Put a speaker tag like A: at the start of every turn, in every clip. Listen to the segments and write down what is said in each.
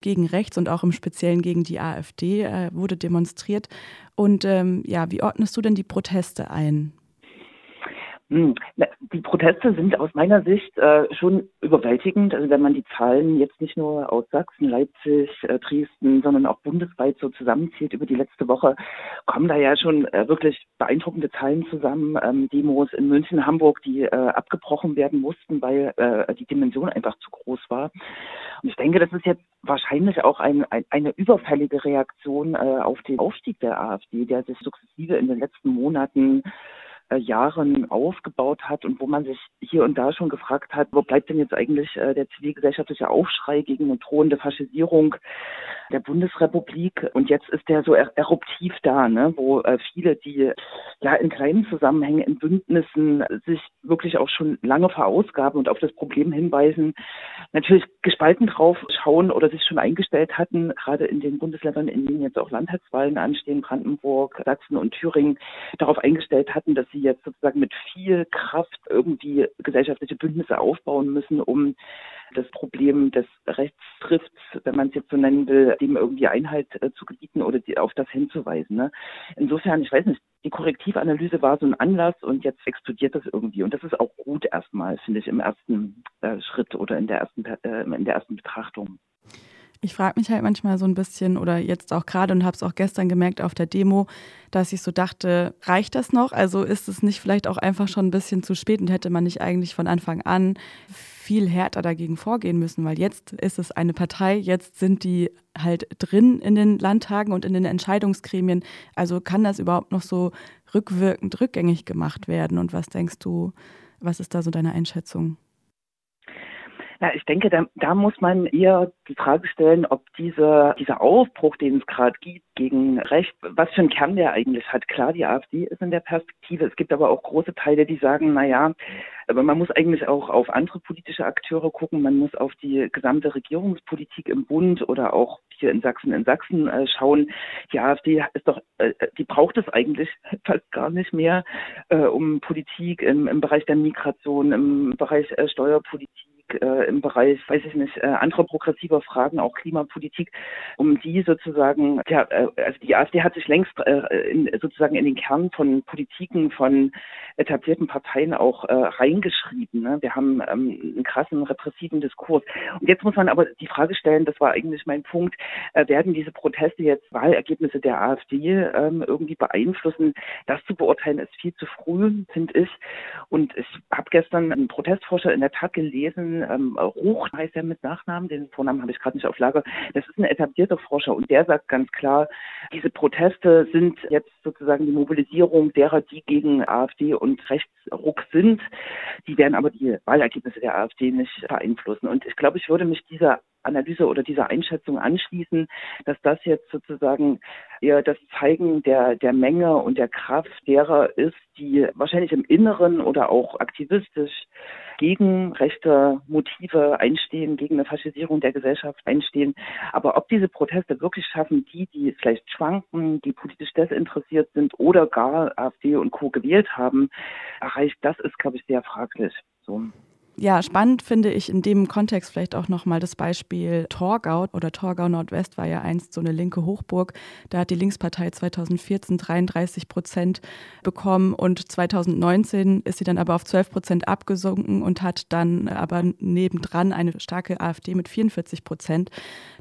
A: gegen rechts und auch im Speziellen gegen die AfD äh, wurde demonstriert. Und ähm, ja, wie ordnest du denn die Proteste ein?
B: Hm, die Proteste sind aus meiner Sicht äh, schon überwältigend. Also wenn man die Zahlen jetzt nicht nur aus Sachsen, Leipzig, äh, Dresden, sondern auch bundesweit so zusammenzieht über die letzte Woche, kommen da ja schon äh, wirklich beeindruckende Zahlen zusammen. Ähm, Demos in München, Hamburg, die abgebrochen werden mussten, weil die Dimension einfach zu groß war. Und ich denke, das ist jetzt wahrscheinlich auch ein, ein, eine überfällige Reaktion auf den Aufstieg der AfD, der sich sukzessive in den letzten Monaten Jahren aufgebaut hat und wo man sich hier und da schon gefragt hat, wo bleibt denn jetzt eigentlich äh, der zivilgesellschaftliche Aufschrei gegen eine drohende Faschisierung der Bundesrepublik? Und jetzt ist der so er eruptiv da, ne? wo äh, viele, die ja in kleinen Zusammenhängen, in Bündnissen sich wirklich auch schon lange verausgaben und auf das Problem hinweisen, natürlich gespalten drauf schauen oder sich schon eingestellt hatten, gerade in den Bundesländern, in denen jetzt auch Landtagswahlen anstehen, Brandenburg, Sachsen und Thüringen, darauf eingestellt hatten, dass sie die jetzt sozusagen mit viel Kraft irgendwie gesellschaftliche Bündnisse aufbauen müssen, um das Problem des Rechtstrifts, wenn man es jetzt so nennen will, dem irgendwie Einhalt äh, zu gebieten oder die, auf das hinzuweisen. Ne? Insofern, ich weiß nicht, die Korrektivanalyse war so ein Anlass und jetzt explodiert das irgendwie. Und das ist auch gut erstmal, finde ich, im ersten äh, Schritt oder in der ersten, äh, in der ersten Betrachtung.
A: Ich frage mich halt manchmal so ein bisschen oder jetzt auch gerade und habe es auch gestern gemerkt auf der Demo, dass ich so dachte, reicht das noch? Also ist es nicht vielleicht auch einfach schon ein bisschen zu spät und hätte man nicht eigentlich von Anfang an viel härter dagegen vorgehen müssen, weil jetzt ist es eine Partei, jetzt sind die halt drin in den Landtagen und in den Entscheidungsgremien. Also kann das überhaupt noch so rückwirkend rückgängig gemacht werden? Und was denkst du, was ist da so deine Einschätzung?
B: Ja, ich denke, da, da muss man eher die Frage stellen, ob diese, dieser Aufbruch, den es gerade gibt gegen Recht, was für einen Kern der eigentlich hat. Klar, die AfD ist in der Perspektive. Es gibt aber auch große Teile, die sagen, na ja, aber man muss eigentlich auch auf andere politische Akteure gucken. Man muss auf die gesamte Regierungspolitik im Bund oder auch hier in Sachsen in Sachsen äh, schauen. Die AfD ist doch, äh, die braucht es eigentlich fast gar nicht mehr, äh, um Politik im, im Bereich der Migration, im Bereich äh, Steuerpolitik äh, im Bereich, weiß ich nicht, äh, anderer progressiver Fragen, auch Klimapolitik, um die sozusagen, ja, äh, also die AfD hat sich längst äh, in, sozusagen in den Kern von Politiken von etablierten Parteien auch äh, reingeschrieben. Ne? Wir haben ähm, einen krassen repressiven Diskurs. Und jetzt muss man aber die Frage stellen, das war eigentlich mein Punkt, äh, werden diese Proteste jetzt Wahlergebnisse der AfD ähm, irgendwie beeinflussen? Das zu beurteilen ist viel zu früh, finde ich. Und ich habe gestern einen Protestforscher in der Tat gelesen, ähm, Ruch heißt er mit Nachnamen, den Vornamen habe ich gerade nicht auf Lager. Das ist ein etablierter Forscher und der sagt ganz klar, diese Proteste sind jetzt sozusagen die Mobilisierung derer, die gegen AfD und Rechtsruck sind. Die werden aber die Wahlergebnisse der AfD nicht beeinflussen. Und ich glaube, ich würde mich dieser Analyse oder dieser Einschätzung anschließen, dass das jetzt sozusagen eher das Zeigen der, der Menge und der Kraft derer ist, die wahrscheinlich im Inneren oder auch aktivistisch gegen rechte Motive einstehen, gegen eine Faschisierung der Gesellschaft einstehen. Aber ob diese Proteste wirklich schaffen, die, die vielleicht schwanken, die politisch desinteressiert sind oder gar AfD und Co. gewählt haben, erreicht, das ist, glaube ich, sehr fraglich. So.
A: Ja, spannend finde ich in dem Kontext vielleicht auch nochmal das Beispiel Torgau oder Torgau Nordwest war ja einst so eine linke Hochburg. Da hat die Linkspartei 2014 33 Prozent bekommen und 2019 ist sie dann aber auf 12 Prozent abgesunken und hat dann aber nebendran eine starke AfD mit 44 Prozent.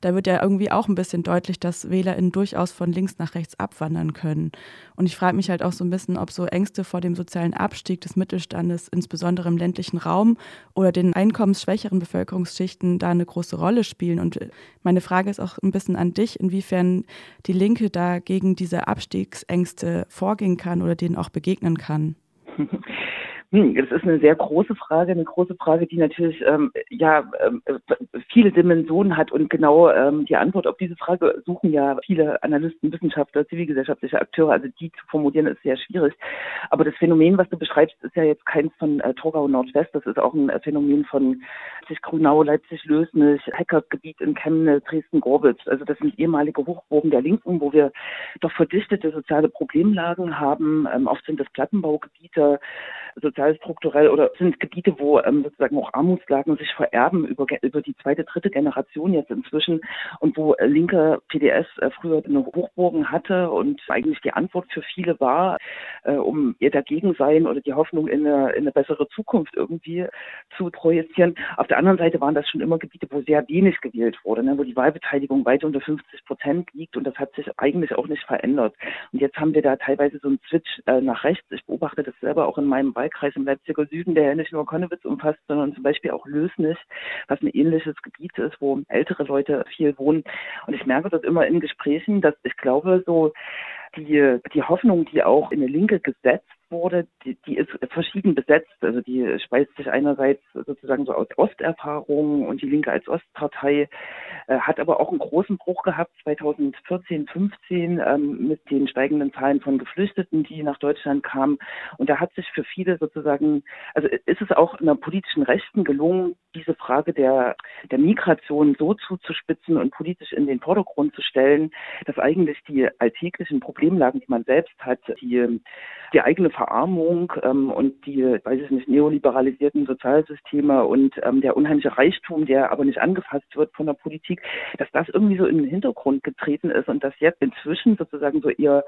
A: Da wird ja irgendwie auch ein bisschen deutlich, dass WählerInnen durchaus von links nach rechts abwandern können. Und ich frage mich halt auch so ein bisschen, ob so Ängste vor dem sozialen Abstieg des Mittelstandes, insbesondere im ländlichen Raum, oder den einkommensschwächeren Bevölkerungsschichten da eine große Rolle spielen. Und meine Frage ist auch ein bisschen an dich, inwiefern die Linke da gegen diese Abstiegsängste vorgehen kann oder denen auch begegnen kann.
B: Hm, das ist eine sehr große Frage, eine große Frage, die natürlich ähm, ja ähm, viele Dimensionen hat und genau ähm, die Antwort auf diese Frage suchen ja viele Analysten, Wissenschaftler, zivilgesellschaftliche Akteure. Also die zu formulieren ist sehr schwierig. Aber das Phänomen, was du beschreibst, ist ja jetzt keins von äh, Torgau Nordwest. Das ist auch ein äh, Phänomen von Leipzig-Grünau, Leipzig-Lösnich, Heckertgebiet in Chemnitz, Dresden-Gorbitz. Also das sind ehemalige Hochburgen der Linken, wo wir doch verdichtete soziale Problemlagen haben. Ähm, oft sind das Plattenbaugebiete, sozialstrukturell oder sind Gebiete, wo ähm, sozusagen auch Armutslagen sich vererben über, über die zweite, dritte Generation jetzt inzwischen und wo äh, linke PDS äh, früher eine Hochburgen hatte und eigentlich die Antwort für viele war, äh, um ihr dagegen sein oder die Hoffnung in eine, in eine bessere Zukunft irgendwie zu projizieren. Auf der anderen Seite waren das schon immer Gebiete, wo sehr wenig gewählt wurde, ne, wo die Wahlbeteiligung weit unter 50 Prozent liegt und das hat sich eigentlich auch nicht verändert. Und jetzt haben wir da teilweise so einen Switch äh, nach rechts. Ich beobachte das selber auch in meinem Wahlkreis im Leipziger Süden, der ja nicht nur Konnewitz umfasst, sondern zum Beispiel auch Lösnich, was ein ähnliches Gebiet ist, wo ältere Leute viel wohnen. Und ich merke das immer in Gesprächen, dass ich glaube, so die, die Hoffnung, die auch in der Linke gesetzt wurde, die, die ist verschieden besetzt. Also die speist sich einerseits sozusagen so aus Osterfahrungen und die Linke als Ostpartei äh, hat aber auch einen großen Bruch gehabt 2014, 15 ähm, mit den steigenden Zahlen von Geflüchteten, die nach Deutschland kamen. Und da hat sich für viele sozusagen, also ist es auch in der politischen Rechten gelungen, diese Frage der, der Migration so zuzuspitzen und politisch in den Vordergrund zu stellen, dass eigentlich die alltäglichen Problemlagen, die man selbst hat, die, die eigene Verarmung ähm, und die, weiß ich nicht, neoliberalisierten Sozialsysteme und ähm, der unheimliche Reichtum, der aber nicht angefasst wird von der Politik, dass das irgendwie so in den Hintergrund getreten ist und dass jetzt inzwischen sozusagen so eher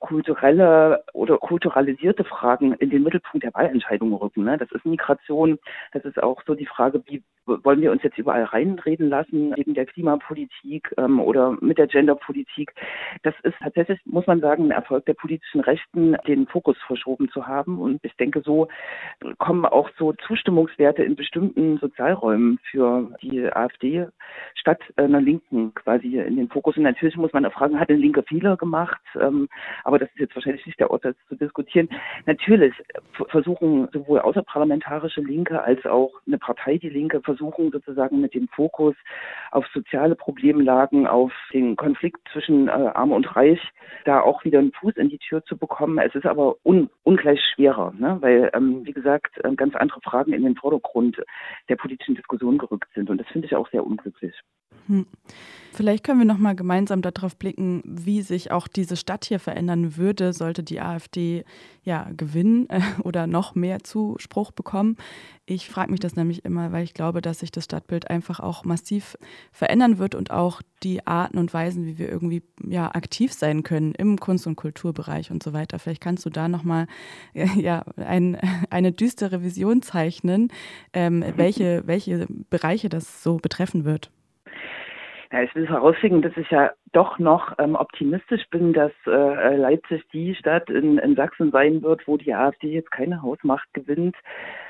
B: kulturelle oder kulturalisierte Fragen in den Mittelpunkt der Wahlentscheidungen rücken. Ne? Das ist Migration, das ist auch so die Frage, wie wollen wir uns jetzt überall reinreden lassen, neben der Klimapolitik ähm, oder mit der Genderpolitik. Das ist tatsächlich, muss man sagen, ein Erfolg der politischen Rechten, den Fokus verschoben zu haben. Und ich denke, so kommen auch so Zustimmungswerte in bestimmten Sozialräumen für die AfD statt einer Linken quasi in den Fokus. Und natürlich muss man auch fragen, hat eine Linke Fehler gemacht? Ähm, aber das ist jetzt wahrscheinlich nicht der Ort, das zu diskutieren. Natürlich versuchen sowohl außerparlamentarische Linke als auch eine Partei, die Linke, versuchen sozusagen mit dem Fokus auf soziale Problemlagen, auf den Konflikt zwischen äh, Arm und Reich, da auch wieder einen Fuß in die Tür zu bekommen. Es ist aber un, ungleich schwerer, ne? weil, ähm, wie gesagt, äh, ganz andere Fragen in den Vordergrund der politischen Diskussion gerückt sind. Und das finde ich auch sehr unglücklich. Hm.
A: Vielleicht können wir noch mal gemeinsam darauf blicken, wie sich auch diese Stadt hier verändern würde, sollte die AfD ja gewinnen äh, oder noch mehr Zuspruch bekommen. Ich frage mich das nämlich immer, weil ich glaube, dass sich das Stadtbild einfach auch massiv verändern wird und auch die Arten und Weisen, wie wir irgendwie ja aktiv sein können im Kunst- und Kulturbereich und so weiter. Vielleicht kannst du da noch mal äh, ja ein, eine düstere Vision zeichnen, ähm, welche welche Bereiche das so betreffen wird.
B: Ja, ich will herausfinden, dass ich ja doch noch ähm, optimistisch bin, dass äh, Leipzig die Stadt in, in Sachsen sein wird, wo die AfD jetzt keine Hausmacht gewinnt.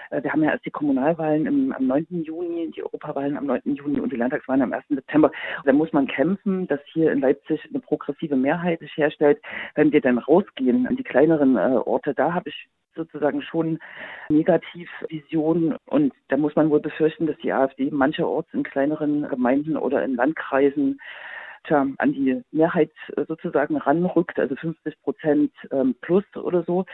B: Äh, wir haben ja erst die Kommunalwahlen im, am 9. Juni, die Europawahlen am 9. Juni und die Landtagswahlen am 1. September. Da muss man kämpfen, dass hier in Leipzig eine progressive Mehrheit sich herstellt. Wenn wir dann rausgehen an die kleineren äh, Orte, da habe ich sozusagen schon Negativvisionen. Und da muss man wohl befürchten, dass die AfD mancherorts in kleineren Gemeinden oder in Landkreisen tja, an die Mehrheit äh, sozusagen ranrückt, also 50 Prozent ähm, plus oder so.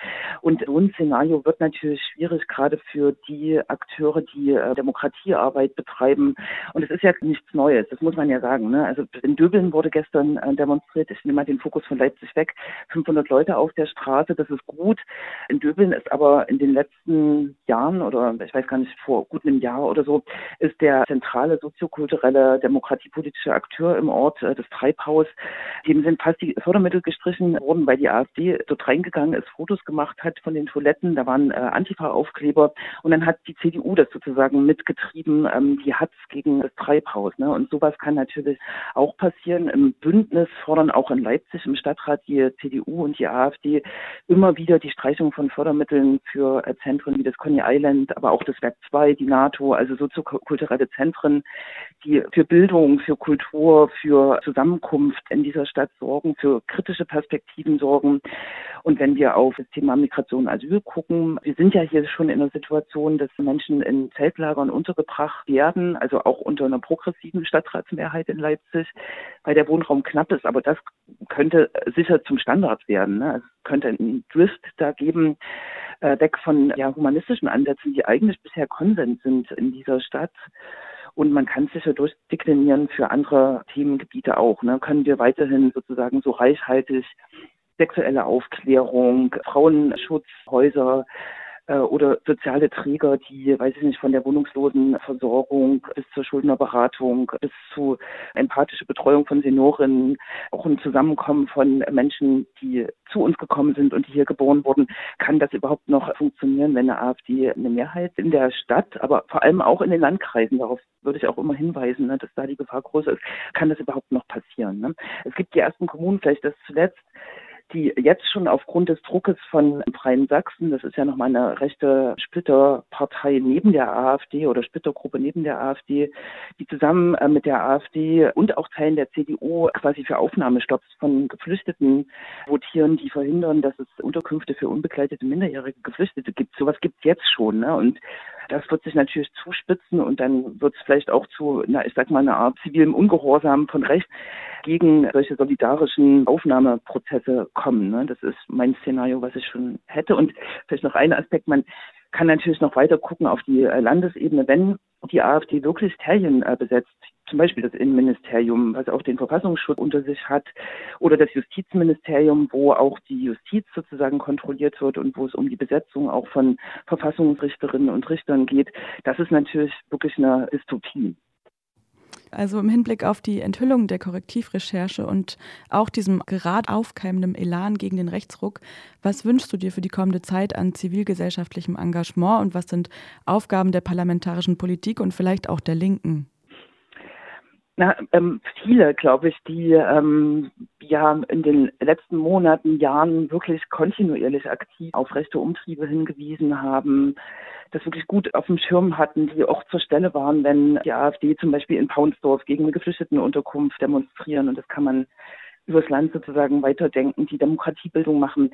B: Und so ein Szenario wird natürlich schwierig, gerade für die Akteure, die äh, Demokratiearbeit betreiben. Und es ist ja nichts Neues, das muss man ja sagen. Ne? Also in Döbeln wurde gestern äh, demonstriert, ich nehme mal den Fokus von Leipzig weg, 500 Leute auf der Straße, das ist gut. In Döbeln ist aber in den letzten Jahren oder ich weiß gar nicht, vor gut einem Jahr oder so, ist der zentrale soziokulturelle demokratiepolitische Akteur im Ort das Treibhaus. Dem sind fast die Fördermittel gestrichen worden, weil die AfD dort reingegangen ist, Fotos gemacht hat von den Toiletten. Da waren äh, Antifa-Aufkleber und dann hat die CDU das sozusagen mitgetrieben, ähm, die Hatz gegen das Treibhaus. Ne? Und sowas kann natürlich auch passieren. Im Bündnis fordern auch in Leipzig im Stadtrat die CDU und die AfD immer wieder die Streichung von Fördermitteln für äh, Zentren wie das Coney Island, aber auch das Werk 2, die NATO, also soziokulturelle Zentren, die für Bildung, für Kultur, für Zusammenkunft in dieser Stadt sorgen, für kritische Perspektiven sorgen. Und wenn wir auf das Thema Migration und Asyl gucken, wir sind ja hier schon in einer Situation, dass Menschen in Zeltlagern untergebracht werden, also auch unter einer progressiven Stadtratsmehrheit in Leipzig, weil der Wohnraum knapp ist. Aber das könnte sicher zum Standard werden. Ne? Es könnte einen Drift da geben äh, weg von ja, humanistischen Ansätzen, die eigentlich bisher Konsens sind in dieser Stadt. Und man kann sich ja durchdeklinieren für andere Themengebiete auch. Ne? Können wir weiterhin sozusagen so reichhaltig sexuelle Aufklärung, Frauenschutzhäuser, oder soziale Träger, die, weiß ich nicht, von der Wohnungslosenversorgung bis zur Schuldnerberatung bis zu empathische Betreuung von Seniorinnen, auch ein Zusammenkommen von Menschen, die zu uns gekommen sind und die hier geboren wurden, kann das überhaupt noch funktionieren, wenn eine AfD eine Mehrheit in der Stadt, aber vor allem auch in den Landkreisen, darauf würde ich auch immer hinweisen, ne, dass da die Gefahr groß ist, kann das überhaupt noch passieren. Ne? Es gibt die ersten Kommunen, vielleicht das zuletzt, die jetzt schon aufgrund des Druckes von Freien Sachsen, das ist ja nochmal eine rechte Splitterpartei neben der AfD oder Splittergruppe neben der AfD, die zusammen äh, mit der AfD und auch Teilen der CDU quasi für Aufnahmestopps von Geflüchteten votieren, die verhindern, dass es Unterkünfte für unbegleitete minderjährige Geflüchtete gibt. Sowas gibt es jetzt schon. Ne? Und das wird sich natürlich zuspitzen und dann wird es vielleicht auch zu, na, ich sag mal, einer Art zivilem Ungehorsam von rechts gegen solche solidarischen Aufnahmeprozesse kommen. Ne? Das ist mein Szenario, was ich schon hätte. Und vielleicht noch ein Aspekt, man kann natürlich noch weiter gucken auf die äh, Landesebene, wenn die AfD wirklich Terrien äh, besetzt, zum Beispiel das Innenministerium, was auch den Verfassungsschutz unter sich hat, oder das Justizministerium, wo auch die Justiz sozusagen kontrolliert wird und wo es um die Besetzung auch von Verfassungsrichterinnen und Richtern geht, das ist natürlich wirklich eine Dystopie.
A: Also im Hinblick auf die Enthüllung der Korrektivrecherche und auch diesem gerade aufkeimenden Elan gegen den Rechtsruck, was wünschst du dir für die kommende Zeit an zivilgesellschaftlichem Engagement und was sind Aufgaben der parlamentarischen Politik und vielleicht auch der Linken?
B: Na, ähm, viele, glaube ich, die ähm, ja in den letzten Monaten, Jahren wirklich kontinuierlich aktiv auf rechte Umtriebe hingewiesen haben, das wirklich gut auf dem Schirm hatten, die auch zur Stelle waren, wenn die AfD zum Beispiel in Paunsdorf gegen eine Geflüchtetenunterkunft demonstrieren. Und das kann man übers Land sozusagen weiterdenken, die Demokratiebildung machen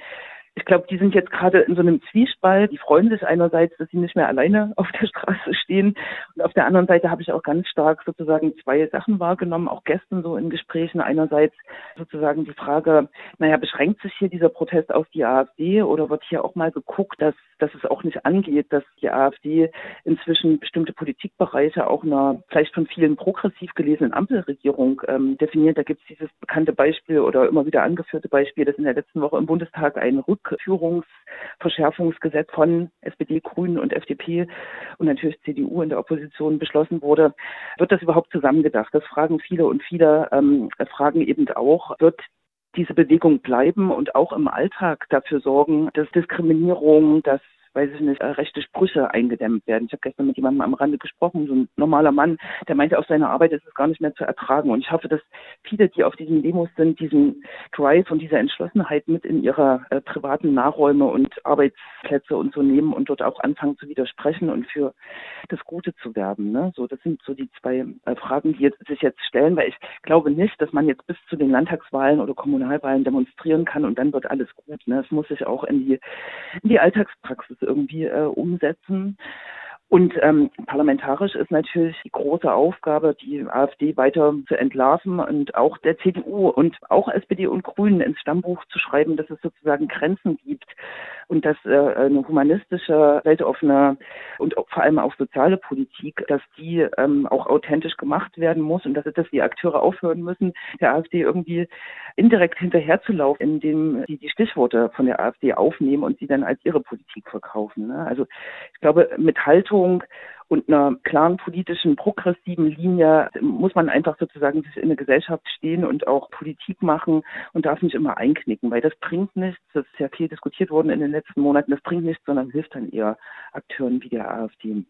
B: ich glaube, die sind jetzt gerade in so einem Zwiespalt. Die freuen sich einerseits, dass sie nicht mehr alleine auf der Straße stehen. Und auf der anderen Seite habe ich auch ganz stark sozusagen zwei Sachen wahrgenommen, auch gestern so in Gesprächen. Einerseits sozusagen die Frage, naja, beschränkt sich hier dieser Protest auf die AfD oder wird hier auch mal geguckt, dass, dass es auch nicht angeht, dass die AfD inzwischen bestimmte Politikbereiche auch einer vielleicht von vielen progressiv gelesenen Ampelregierung ähm, definiert. Da gibt es dieses bekannte Beispiel oder immer wieder angeführte Beispiel, dass in der letzten Woche im Bundestag ein Rück Rückführungsverschärfungsgesetz von SPD, Grünen und FDP und natürlich CDU in der Opposition beschlossen wurde, wird das überhaupt zusammengedacht? Das fragen viele und viele ähm, fragen eben auch, wird diese Bewegung bleiben und auch im Alltag dafür sorgen, dass Diskriminierung, dass weiß ich nicht, rechte Sprüche eingedämmt werden. Ich habe gestern mit jemandem am Rande gesprochen, so ein normaler Mann, der meinte, auf seiner Arbeit ist es gar nicht mehr zu ertragen. Und ich hoffe, dass viele, die auf diesen Demos sind, diesen Drive und diese Entschlossenheit mit in ihre äh, privaten Nahräume und Arbeitsplätze und so nehmen und dort auch anfangen zu widersprechen und für das Gute zu werben. Ne? So, das sind so die zwei äh, Fragen, die jetzt, sich jetzt stellen, weil ich glaube nicht, dass man jetzt bis zu den Landtagswahlen oder Kommunalwahlen demonstrieren kann und dann wird alles gut. Ne? Es muss sich auch in die, in die Alltagspraxis irgendwie äh, umsetzen. Und ähm, parlamentarisch ist natürlich die große Aufgabe, die AfD weiter zu entlarven und auch der CDU und auch SPD und Grünen ins Stammbuch zu schreiben, dass es sozusagen Grenzen gibt und dass äh, eine humanistische, weltoffene und vor allem auch soziale Politik, dass die ähm, auch authentisch gemacht werden muss und dass, dass die Akteure aufhören müssen, der AfD irgendwie indirekt hinterherzulaufen, indem sie die Stichworte von der AfD aufnehmen und sie dann als ihre Politik verkaufen. Ne? Also ich glaube, mit Haltung und einer klaren politischen, progressiven Linie muss man einfach sozusagen sich in eine Gesellschaft stehen und auch Politik machen und darf nicht immer einknicken, weil das bringt nichts. Das ist ja viel diskutiert worden in den letzten Monaten. Das bringt nichts, sondern hilft dann eher Akteuren wie der AfD.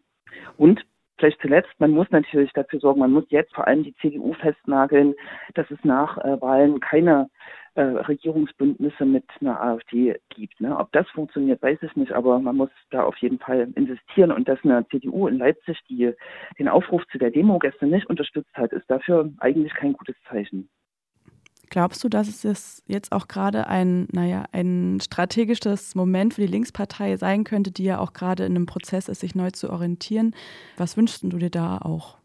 B: Und Vielleicht zuletzt, man muss natürlich dafür sorgen, man muss jetzt vor allem die CDU festnageln, dass es nach äh, Wahlen keine äh, Regierungsbündnisse mit einer AfD gibt. Ne? Ob das funktioniert, weiß ich nicht, aber man muss da auf jeden Fall investieren und dass eine CDU in Leipzig, die den Aufruf zu der Demo gestern nicht unterstützt hat, ist dafür eigentlich kein gutes Zeichen.
A: Glaubst du, dass es jetzt auch gerade ein, naja, ein strategisches Moment für die Linkspartei sein könnte, die ja auch gerade in einem Prozess ist, sich neu zu orientieren? Was wünschst du dir da auch?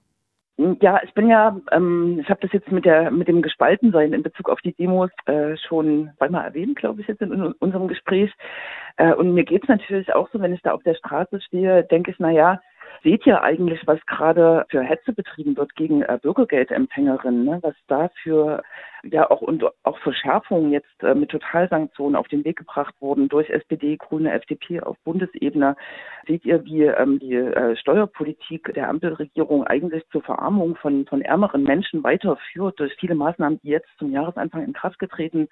B: Ja, ich bin ja, ähm, ich habe das jetzt mit der mit dem Gespaltensein in Bezug auf die Demos äh, schon zweimal erwähnt, glaube ich, jetzt in, in unserem Gespräch. Äh, und mir geht's natürlich auch so, wenn ich da auf der Straße stehe, denke ich, na ja, seht ihr eigentlich, was gerade für Hetze betrieben wird gegen äh, Bürgergeldempfängerinnen, ne? was da für ja auch und auch Verschärfungen jetzt äh, mit Totalsanktionen auf den Weg gebracht wurden durch SPD, Grüne, FDP auf Bundesebene. Seht ihr, wie ähm, die äh, Steuerpolitik der Ampelregierung eigentlich zur Verarmung von, von ärmeren Menschen weiterführt durch viele Maßnahmen, die jetzt zum Jahresanfang in Kraft getreten sind,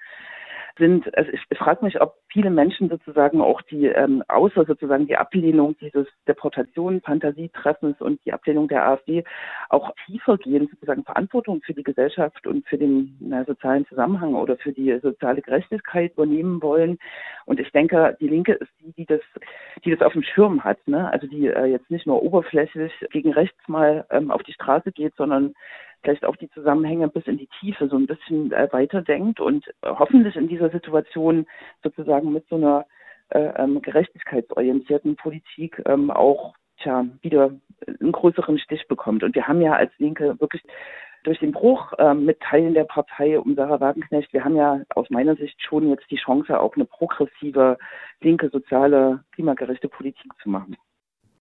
B: also ich, ich frage mich, ob viele Menschen sozusagen auch die, ähm, außer sozusagen die Ablehnung dieses Deportation, Fantasietreffens und die Ablehnung der AfD auch tiefer gehen, sozusagen Verantwortung für die Gesellschaft und für den na, sozialen Zusammenhang oder für die soziale Gerechtigkeit übernehmen wollen. Und ich denke, die Linke ist die, die das, die das auf dem Schirm hat, ne? Also die äh, jetzt nicht nur oberflächlich gegen rechts mal ähm, auf die Straße geht, sondern vielleicht auch die Zusammenhänge bis in die Tiefe so ein bisschen äh, weiterdenkt und äh, hoffentlich in dieser Situation sozusagen mit so einer äh, ähm, gerechtigkeitsorientierten Politik ähm, auch tja, wieder einen größeren Stich bekommt. Und wir haben ja als Linke wirklich durch den Bruch äh, mit Teilen der Partei um Sarah Wagenknecht, wir haben ja aus meiner Sicht schon jetzt die Chance, auch eine progressive, linke, soziale, klimagerechte Politik zu machen.